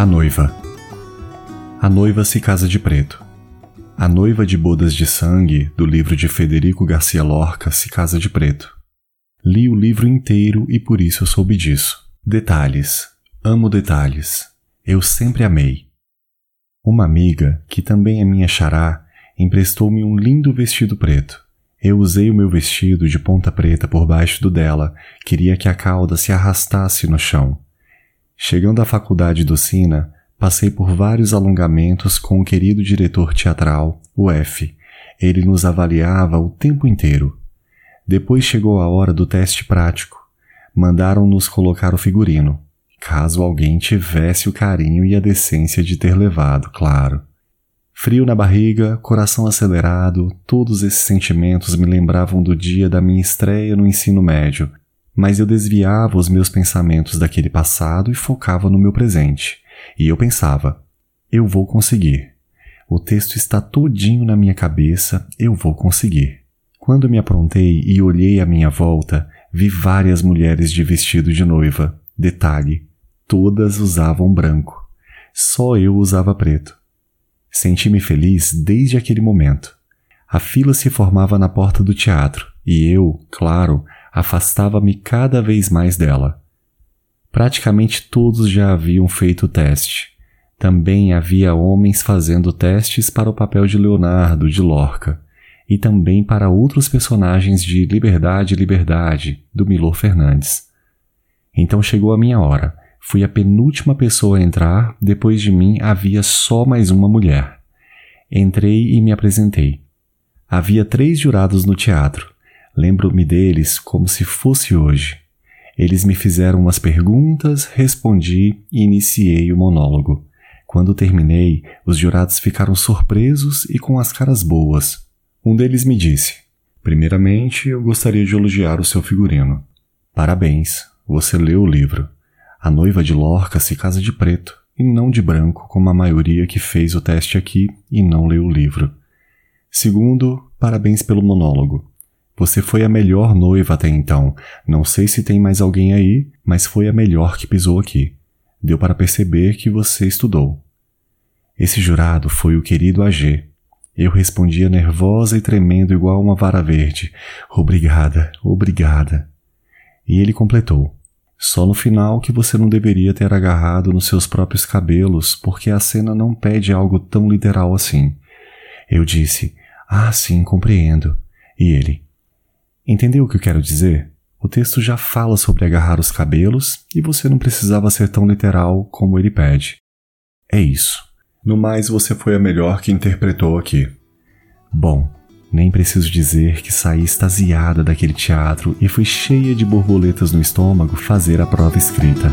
A noiva. A noiva se casa de preto. A noiva de bodas de sangue, do livro de Federico Garcia Lorca, se casa de preto. Li o livro inteiro e por isso eu soube disso. Detalhes. Amo detalhes. Eu sempre amei. Uma amiga, que também é minha xará, emprestou-me um lindo vestido preto. Eu usei o meu vestido de ponta preta por baixo do dela, queria que a cauda se arrastasse no chão. Chegando à faculdade do Sina, passei por vários alongamentos com o querido diretor teatral, o F. Ele nos avaliava o tempo inteiro. Depois chegou a hora do teste prático. Mandaram-nos colocar o figurino, caso alguém tivesse o carinho e a decência de ter levado, claro. Frio na barriga, coração acelerado, todos esses sentimentos me lembravam do dia da minha estreia no ensino médio, mas eu desviava os meus pensamentos daquele passado e focava no meu presente. E eu pensava: eu vou conseguir. O texto está todinho na minha cabeça, eu vou conseguir. Quando me aprontei e olhei à minha volta, vi várias mulheres de vestido de noiva. Detalhe: todas usavam branco. Só eu usava preto. Senti-me feliz desde aquele momento. A fila se formava na porta do teatro e eu, claro, afastava-me cada vez mais dela. Praticamente todos já haviam feito o teste. Também havia homens fazendo testes para o papel de Leonardo de Lorca e também para outros personagens de Liberdade, Liberdade, do Milor Fernandes. Então chegou a minha hora. Fui a penúltima pessoa a entrar, depois de mim havia só mais uma mulher. Entrei e me apresentei. Havia três jurados no teatro. Lembro-me deles como se fosse hoje. Eles me fizeram umas perguntas, respondi e iniciei o monólogo. Quando terminei, os jurados ficaram surpresos e com as caras boas. Um deles me disse: Primeiramente, eu gostaria de elogiar o seu figurino. Parabéns, você leu o livro. A noiva de Lorca se casa de preto e não de branco, como a maioria que fez o teste aqui e não leu o livro. Segundo, parabéns pelo monólogo. Você foi a melhor noiva até então. Não sei se tem mais alguém aí, mas foi a melhor que pisou aqui. Deu para perceber que você estudou. Esse jurado foi o querido AG. Eu respondia nervosa e tremendo igual uma vara verde. Obrigada, obrigada. E ele completou. Só no final que você não deveria ter agarrado nos seus próprios cabelos, porque a cena não pede algo tão literal assim. Eu disse: Ah, sim, compreendo. E ele: Entendeu o que eu quero dizer? O texto já fala sobre agarrar os cabelos e você não precisava ser tão literal como ele pede. É isso. No mais, você foi a melhor que interpretou aqui. Bom, nem preciso dizer que saí extasiada daquele teatro e fui cheia de borboletas no estômago fazer a prova escrita.